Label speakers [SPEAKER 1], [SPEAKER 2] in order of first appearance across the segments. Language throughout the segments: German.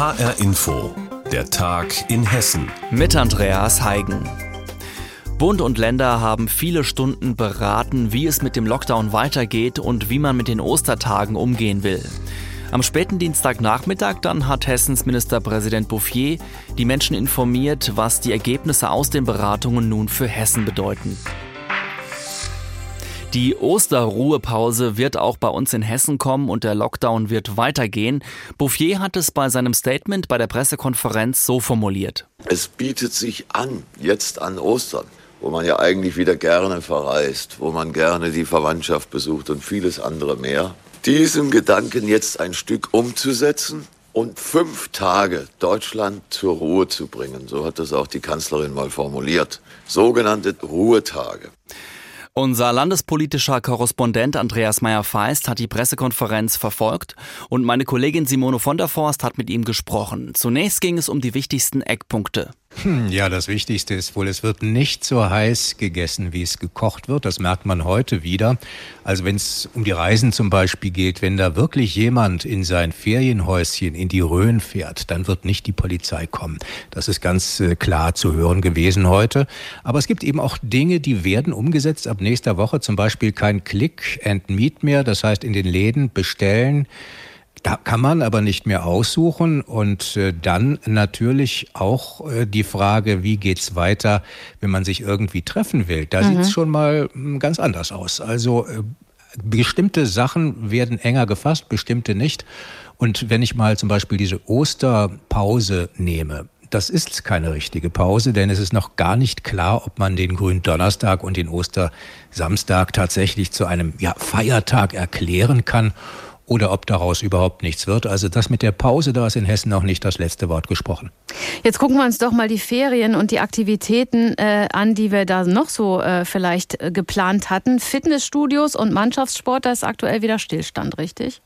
[SPEAKER 1] HR Info, der Tag in Hessen.
[SPEAKER 2] Mit Andreas Heigen. Bund und Länder haben viele Stunden beraten, wie es mit dem Lockdown weitergeht und wie man mit den Ostertagen umgehen will. Am späten Dienstagnachmittag dann hat Hessens Ministerpräsident Bouffier die Menschen informiert, was die Ergebnisse aus den Beratungen nun für Hessen bedeuten. Die Osterruhepause wird auch bei uns in Hessen kommen und der Lockdown wird weitergehen. Bouffier hat es bei seinem Statement bei der Pressekonferenz so formuliert.
[SPEAKER 3] Es bietet sich an, jetzt an Ostern, wo man ja eigentlich wieder gerne verreist, wo man gerne die Verwandtschaft besucht und vieles andere mehr, diesen Gedanken jetzt ein Stück umzusetzen und fünf Tage Deutschland zur Ruhe zu bringen. So hat das auch die Kanzlerin mal formuliert. Sogenannte Ruhetage.
[SPEAKER 2] Unser landespolitischer Korrespondent Andreas Meyer-Feist hat die Pressekonferenz verfolgt und meine Kollegin Simone von der Forst hat mit ihm gesprochen. Zunächst ging es um die wichtigsten Eckpunkte.
[SPEAKER 4] Hm, ja, das Wichtigste ist wohl, es wird nicht so heiß gegessen, wie es gekocht wird. Das merkt man heute wieder. Also wenn es um die Reisen zum Beispiel geht, wenn da wirklich jemand in sein Ferienhäuschen in die Rhön fährt, dann wird nicht die Polizei kommen. Das ist ganz äh, klar zu hören gewesen heute. Aber es gibt eben auch Dinge, die werden umgesetzt ab nächster Woche. Zum Beispiel kein Click and Meet mehr. Das heißt, in den Läden bestellen da kann man aber nicht mehr aussuchen und äh, dann natürlich auch äh, die Frage, wie geht's weiter, wenn man sich irgendwie treffen will. Da mhm. sieht's schon mal hm, ganz anders aus. Also äh, bestimmte Sachen werden enger gefasst, bestimmte nicht. Und wenn ich mal zum Beispiel diese Osterpause nehme, das ist keine richtige Pause, denn es ist noch gar nicht klar, ob man den Gründonnerstag und den Ostersamstag tatsächlich zu einem ja, Feiertag erklären kann oder ob daraus überhaupt nichts wird. Also das mit der Pause, da ist in Hessen noch nicht das letzte Wort gesprochen.
[SPEAKER 5] Jetzt gucken wir uns doch mal die Ferien und die Aktivitäten äh, an, die wir da noch so äh, vielleicht äh, geplant hatten. Fitnessstudios und Mannschaftssport, da ist aktuell wieder Stillstand, richtig?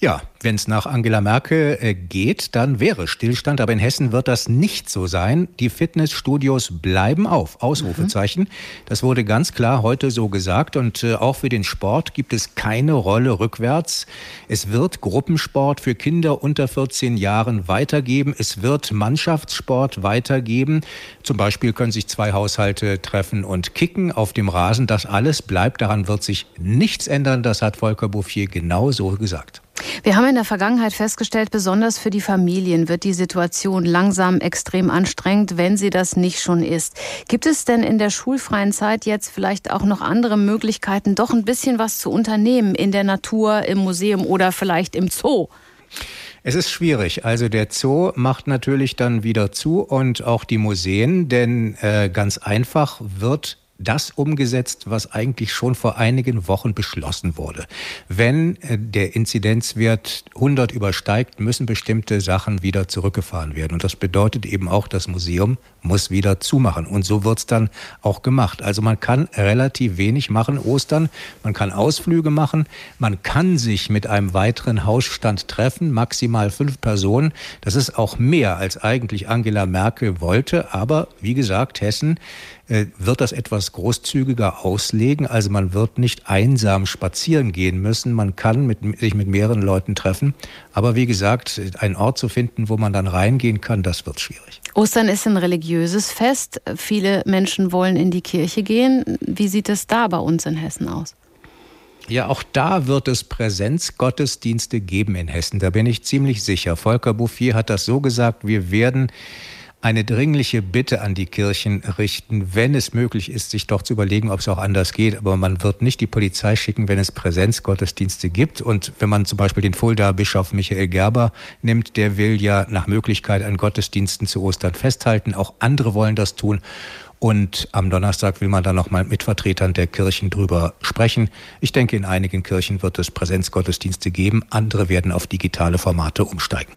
[SPEAKER 4] Ja, wenn es nach Angela Merkel äh, geht, dann wäre Stillstand. Aber in Hessen wird das nicht so sein. Die Fitnessstudios bleiben auf. Ausrufezeichen. Mhm. Das wurde ganz klar heute so gesagt. Und äh, auch für den Sport gibt es keine Rolle rückwärts. Es wird Gruppensport für Kinder unter 14 Jahren weitergeben. Es wird Mannschaftssport weitergeben. Zum Beispiel können sich zwei Haushalte treffen und kicken auf dem Rasen. Das alles bleibt. Daran wird sich nichts ändern. Das hat Volker Bouffier genau so gesagt.
[SPEAKER 5] Wir haben in der Vergangenheit festgestellt, besonders für die Familien wird die Situation langsam extrem anstrengend, wenn sie das nicht schon ist. Gibt es denn in der schulfreien Zeit jetzt vielleicht auch noch andere Möglichkeiten, doch ein bisschen was zu unternehmen in der Natur, im Museum oder vielleicht im Zoo?
[SPEAKER 4] Es ist schwierig. Also der Zoo macht natürlich dann wieder zu und auch die Museen, denn äh, ganz einfach wird das umgesetzt, was eigentlich schon vor einigen Wochen beschlossen wurde. Wenn äh, der Inzidenzwert 100 übersteigt, müssen bestimmte Sachen wieder zurückgefahren werden. Und das bedeutet eben auch, das Museum muss wieder zumachen. Und so wird's dann auch gemacht. Also man kann relativ wenig machen Ostern. Man kann Ausflüge machen. Man kann sich mit einem weiteren Hausstand treffen, maximal fünf Personen. Das ist auch mehr, als eigentlich Angela Merkel wollte. Aber wie gesagt, Hessen wird das etwas großzügiger auslegen. Also man wird nicht einsam spazieren gehen müssen. Man kann mit, sich mit mehreren Leuten treffen. Aber wie gesagt, einen Ort zu finden, wo man dann reingehen kann, das wird schwierig.
[SPEAKER 5] Ostern ist ein religiöses Fest. Viele Menschen wollen in die Kirche gehen. Wie sieht es da bei uns in Hessen aus?
[SPEAKER 4] Ja, auch da wird es Präsenzgottesdienste geben in Hessen. Da bin ich ziemlich sicher. Volker Bouffier hat das so gesagt, wir werden eine dringliche Bitte an die Kirchen richten, wenn es möglich ist, sich doch zu überlegen, ob es auch anders geht. Aber man wird nicht die Polizei schicken, wenn es Präsenzgottesdienste gibt. Und wenn man zum Beispiel den Fulda Bischof Michael Gerber nimmt, der will ja nach Möglichkeit an Gottesdiensten zu Ostern festhalten. Auch andere wollen das tun. Und am Donnerstag will man dann nochmal mit Vertretern der Kirchen drüber sprechen. Ich denke, in einigen Kirchen wird es Präsenzgottesdienste geben. Andere werden auf digitale Formate umsteigen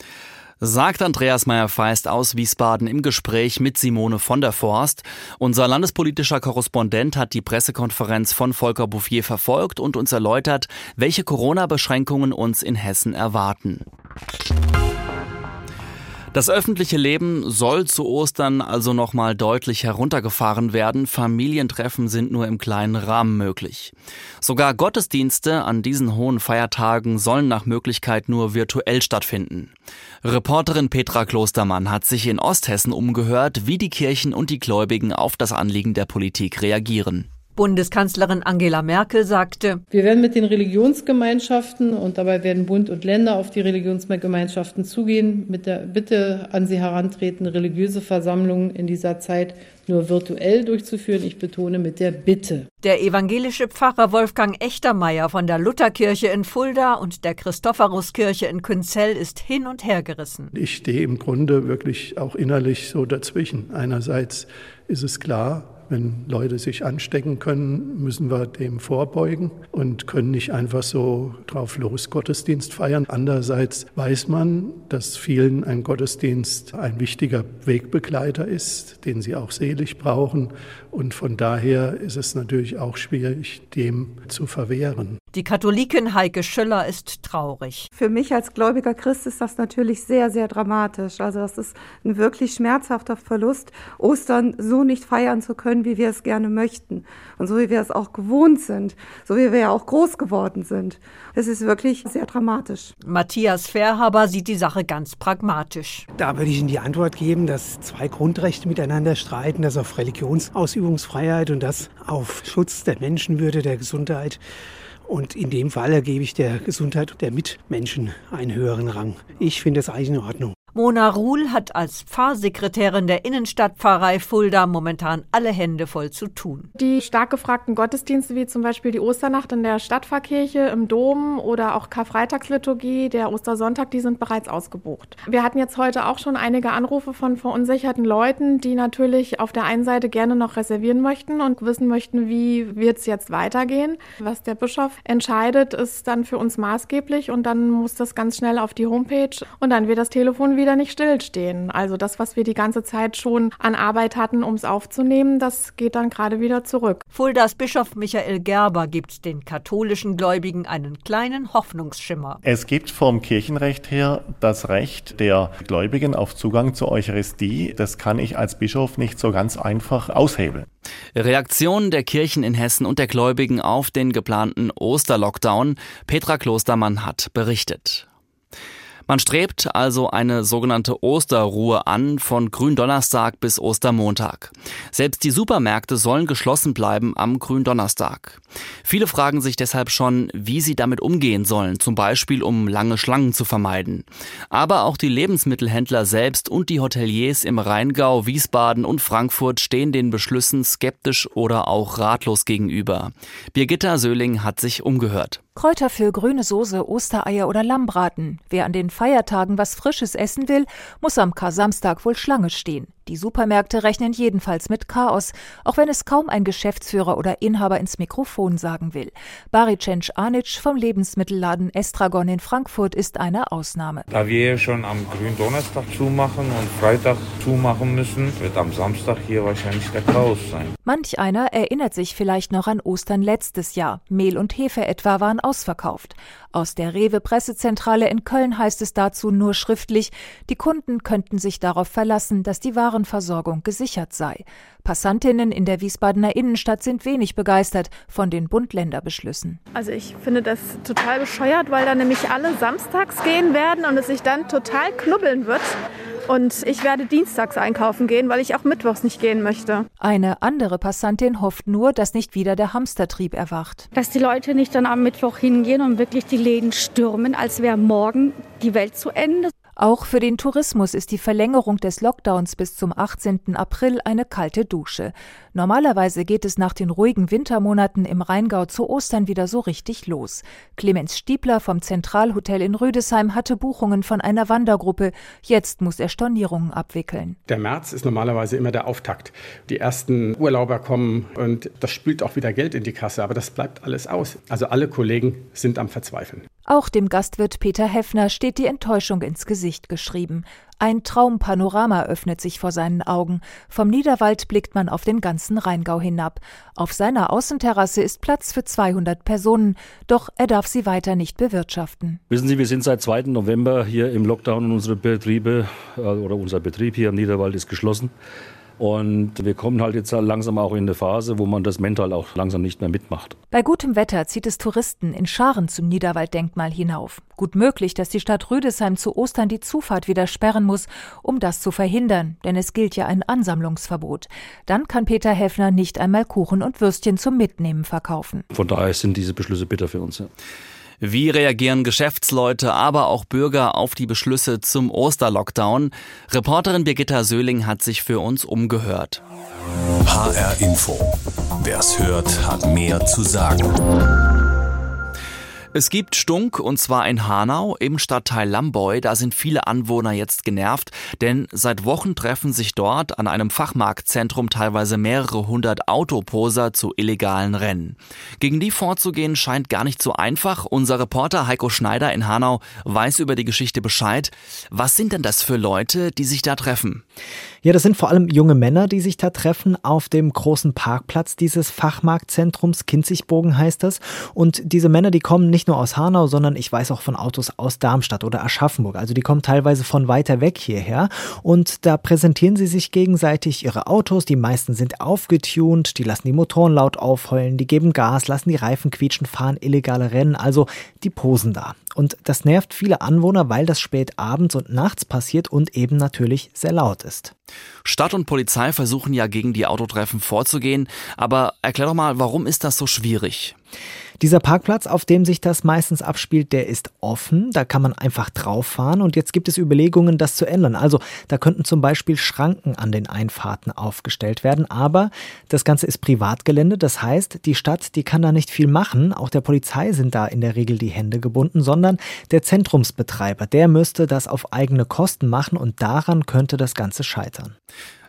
[SPEAKER 2] sagt Andreas Meyer-Feist aus Wiesbaden im Gespräch mit Simone von der Forst. Unser landespolitischer Korrespondent hat die Pressekonferenz von Volker Bouffier verfolgt und uns erläutert, welche Corona-Beschränkungen uns in Hessen erwarten. Das öffentliche Leben soll zu Ostern also nochmal deutlich heruntergefahren werden. Familientreffen sind nur im kleinen Rahmen möglich. Sogar Gottesdienste an diesen hohen Feiertagen sollen nach Möglichkeit nur virtuell stattfinden. Reporterin Petra Klostermann hat sich in Osthessen umgehört, wie die Kirchen und die Gläubigen auf das Anliegen der Politik reagieren.
[SPEAKER 6] Bundeskanzlerin Angela Merkel sagte,
[SPEAKER 7] wir werden mit den Religionsgemeinschaften und dabei werden Bund und Länder auf die Religionsgemeinschaften zugehen, mit der Bitte an sie herantreten, religiöse Versammlungen in dieser Zeit nur virtuell durchzuführen. Ich betone mit der Bitte.
[SPEAKER 6] Der evangelische Pfarrer Wolfgang Echtermeier von der Lutherkirche in Fulda und der Christophoruskirche in Künzell ist hin und her gerissen.
[SPEAKER 8] Ich stehe im Grunde wirklich auch innerlich so dazwischen. Einerseits ist es klar, wenn Leute sich anstecken können, müssen wir dem vorbeugen und können nicht einfach so drauf los Gottesdienst feiern. Andererseits weiß man, dass vielen ein Gottesdienst ein wichtiger Wegbegleiter ist, den sie auch selig brauchen. Und von daher ist es natürlich auch schwierig, dem zu verwehren.
[SPEAKER 6] Die Katholikin Heike Schöller ist traurig.
[SPEAKER 9] Für mich als gläubiger Christ ist das natürlich sehr, sehr dramatisch. Also das ist ein wirklich schmerzhafter Verlust, Ostern so nicht feiern zu können, wie wir es gerne möchten. Und so wie wir es auch gewohnt sind, so wie wir ja auch groß geworden sind. Es ist wirklich sehr dramatisch.
[SPEAKER 6] Matthias Fairhaber sieht die Sache ganz pragmatisch.
[SPEAKER 10] Da würde ich Ihnen die Antwort geben, dass zwei Grundrechte miteinander streiten, das auf Religionsausübungsfreiheit und das auf Schutz der Menschenwürde, der Gesundheit. Und in dem Fall gebe ich der Gesundheit der Mitmenschen einen höheren Rang. Ich finde es eigentlich in Ordnung.
[SPEAKER 6] Mona Ruhl hat als Pfarrsekretärin der Innenstadtpfarrei Fulda momentan alle Hände voll zu tun.
[SPEAKER 11] Die stark gefragten Gottesdienste wie zum Beispiel die Osternacht in der Stadtpfarrkirche im Dom oder auch Karfreitagsliturgie, der Ostersonntag, die sind bereits ausgebucht. Wir hatten jetzt heute auch schon einige Anrufe von verunsicherten Leuten, die natürlich auf der einen Seite gerne noch reservieren möchten und wissen möchten, wie wird es jetzt weitergehen. Was der Bischof entscheidet, ist dann für uns maßgeblich und dann muss das ganz schnell auf die Homepage und dann wird das Telefon wieder nicht stillstehen. Also das, was wir die ganze Zeit schon an Arbeit hatten, um es aufzunehmen, das geht dann gerade wieder zurück.
[SPEAKER 6] Fuldas Bischof Michael Gerber gibt den katholischen Gläubigen einen kleinen Hoffnungsschimmer.
[SPEAKER 12] Es gibt vom Kirchenrecht her das Recht der Gläubigen auf Zugang zur Eucharistie. Das kann ich als Bischof nicht so ganz einfach aushebeln.
[SPEAKER 2] Reaktionen der Kirchen in Hessen und der Gläubigen auf den geplanten Osterlockdown. Petra Klostermann hat berichtet. Man strebt also eine sogenannte Osterruhe an von Gründonnerstag bis Ostermontag. Selbst die Supermärkte sollen geschlossen bleiben am Gründonnerstag. Viele fragen sich deshalb schon, wie sie damit umgehen sollen, zum Beispiel um lange Schlangen zu vermeiden. Aber auch die Lebensmittelhändler selbst und die Hoteliers im Rheingau, Wiesbaden und Frankfurt stehen den Beschlüssen skeptisch oder auch ratlos gegenüber. Birgitta Söhling hat sich umgehört.
[SPEAKER 13] Kräuter für grüne Soße, Ostereier oder Lammbraten. Wer an den Feiertagen was Frisches essen will, muss am Kar-Samstag wohl Schlange stehen. Die Supermärkte rechnen jedenfalls mit Chaos, auch wenn es kaum ein Geschäftsführer oder Inhaber ins Mikrofon sagen will. Baricenc Anic vom Lebensmittelladen Estragon in Frankfurt ist eine Ausnahme.
[SPEAKER 14] Da wir schon am Gründonnerstag zumachen und Freitag zumachen müssen, wird am Samstag hier wahrscheinlich der Chaos sein.
[SPEAKER 13] Manch einer erinnert sich vielleicht noch an Ostern letztes Jahr. Mehl und Hefe etwa waren ausverkauft. Aus der Rewe Pressezentrale in Köln heißt es dazu nur schriftlich, die Kunden könnten sich darauf verlassen, dass die Warenversorgung gesichert sei. Passantinnen in der Wiesbadener Innenstadt sind wenig begeistert von den Bund-Länder-Beschlüssen.
[SPEAKER 11] Also ich finde das total bescheuert, weil da nämlich alle samstags gehen werden und es sich dann total knubbeln wird. Und ich werde dienstags einkaufen gehen, weil ich auch mittwochs nicht gehen möchte.
[SPEAKER 13] Eine andere Passantin hofft nur, dass nicht wieder der Hamstertrieb erwacht.
[SPEAKER 15] Dass die Leute nicht dann am Mittwoch hingehen und wirklich die Läden stürmen, als wäre morgen die Welt zu Ende.
[SPEAKER 13] Auch für den Tourismus ist die Verlängerung des Lockdowns bis zum 18. April eine kalte Dusche. Normalerweise geht es nach den ruhigen Wintermonaten im Rheingau zu Ostern wieder so richtig los. Clemens Stiebler vom Zentralhotel in Rüdesheim hatte Buchungen von einer Wandergruppe. Jetzt muss er Stornierungen abwickeln.
[SPEAKER 16] Der März ist normalerweise immer der Auftakt. Die ersten Urlauber kommen und das spült auch wieder Geld in die Kasse, aber das bleibt alles aus. Also alle Kollegen sind am Verzweifeln.
[SPEAKER 13] Auch dem Gastwirt Peter Heffner steht die Enttäuschung ins Gesicht geschrieben. Ein Traumpanorama öffnet sich vor seinen Augen. Vom Niederwald blickt man auf den ganzen Rheingau hinab. Auf seiner Außenterrasse ist Platz für 200 Personen, doch er darf sie weiter nicht bewirtschaften.
[SPEAKER 17] Wissen Sie, wir sind seit 2. November hier im Lockdown und unsere Betriebe äh, oder unser Betrieb hier im Niederwald ist geschlossen. Und wir kommen halt jetzt langsam auch in eine Phase, wo man das mental auch langsam nicht mehr mitmacht.
[SPEAKER 13] Bei gutem Wetter zieht es Touristen in Scharen zum Niederwalddenkmal hinauf. Gut möglich, dass die Stadt Rüdesheim zu Ostern die Zufahrt wieder sperren muss, um das zu verhindern, denn es gilt ja ein Ansammlungsverbot. Dann kann Peter Heffner nicht einmal Kuchen und Würstchen zum Mitnehmen verkaufen.
[SPEAKER 17] Von daher sind diese Beschlüsse bitter für uns. Ja.
[SPEAKER 2] Wie reagieren Geschäftsleute, aber auch Bürger auf die Beschlüsse zum Osterlockdown? Reporterin Birgitta Söhling hat sich für uns umgehört.
[SPEAKER 1] HR Info. Wer's hört, hat mehr zu sagen.
[SPEAKER 2] Es gibt Stunk und zwar in Hanau im Stadtteil Lamboy. Da sind viele Anwohner jetzt genervt, denn seit Wochen treffen sich dort an einem Fachmarktzentrum teilweise mehrere hundert Autoposer zu illegalen Rennen. Gegen die vorzugehen scheint gar nicht so einfach. Unser Reporter Heiko Schneider in Hanau weiß über die Geschichte Bescheid. Was sind denn das für Leute, die sich da treffen?
[SPEAKER 18] Ja, das sind vor allem junge Männer, die sich da treffen auf dem großen Parkplatz dieses Fachmarktzentrums. Kinzigbogen heißt das. Und diese Männer, die kommen nicht nur aus Hanau, sondern ich weiß auch von Autos aus Darmstadt oder Aschaffenburg. Also die kommen teilweise von weiter weg hierher. Und da präsentieren sie sich gegenseitig ihre Autos. Die meisten sind aufgetunt, die lassen die Motoren laut aufheulen, die geben Gas, lassen die Reifen quietschen, fahren illegale Rennen. Also die posen da. Und das nervt viele Anwohner, weil das spät abends und nachts passiert und eben natürlich sehr laut ist.
[SPEAKER 2] Stadt und Polizei versuchen ja gegen die Autotreffen vorzugehen, aber erklär doch mal, warum ist das so schwierig?
[SPEAKER 18] Dieser Parkplatz, auf dem sich das meistens abspielt, der ist offen. Da kann man einfach drauf fahren. Und jetzt gibt es Überlegungen, das zu ändern. Also da könnten zum Beispiel Schranken an den Einfahrten aufgestellt werden. Aber das Ganze ist Privatgelände. Das heißt, die Stadt, die kann da nicht viel machen. Auch der Polizei sind da in der Regel die Hände gebunden, sondern der Zentrumsbetreiber, der müsste das auf eigene Kosten machen. Und daran könnte das Ganze scheitern.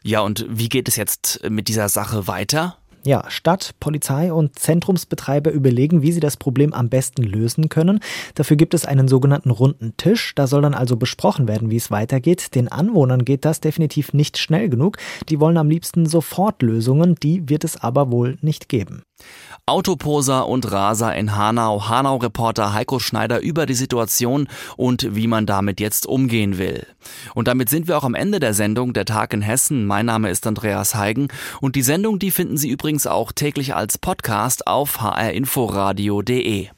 [SPEAKER 2] Ja, und wie geht es jetzt mit dieser Sache weiter?
[SPEAKER 18] Ja, Stadt, Polizei und Zentrumsbetreiber überlegen, wie sie das Problem am besten lösen können. Dafür gibt es einen sogenannten runden Tisch. Da soll dann also besprochen werden, wie es weitergeht. Den Anwohnern geht das definitiv nicht schnell genug. Die wollen am liebsten sofort Lösungen. Die wird es aber wohl nicht geben.
[SPEAKER 2] Autoposer und Raser in Hanau. Hanau-Reporter Heiko Schneider über die Situation und wie man damit jetzt umgehen will. Und damit sind wir auch am Ende der Sendung Der Tag in Hessen. Mein Name ist Andreas Heigen und die Sendung, die finden Sie übrigens auch täglich als Podcast auf hrinforadio.de.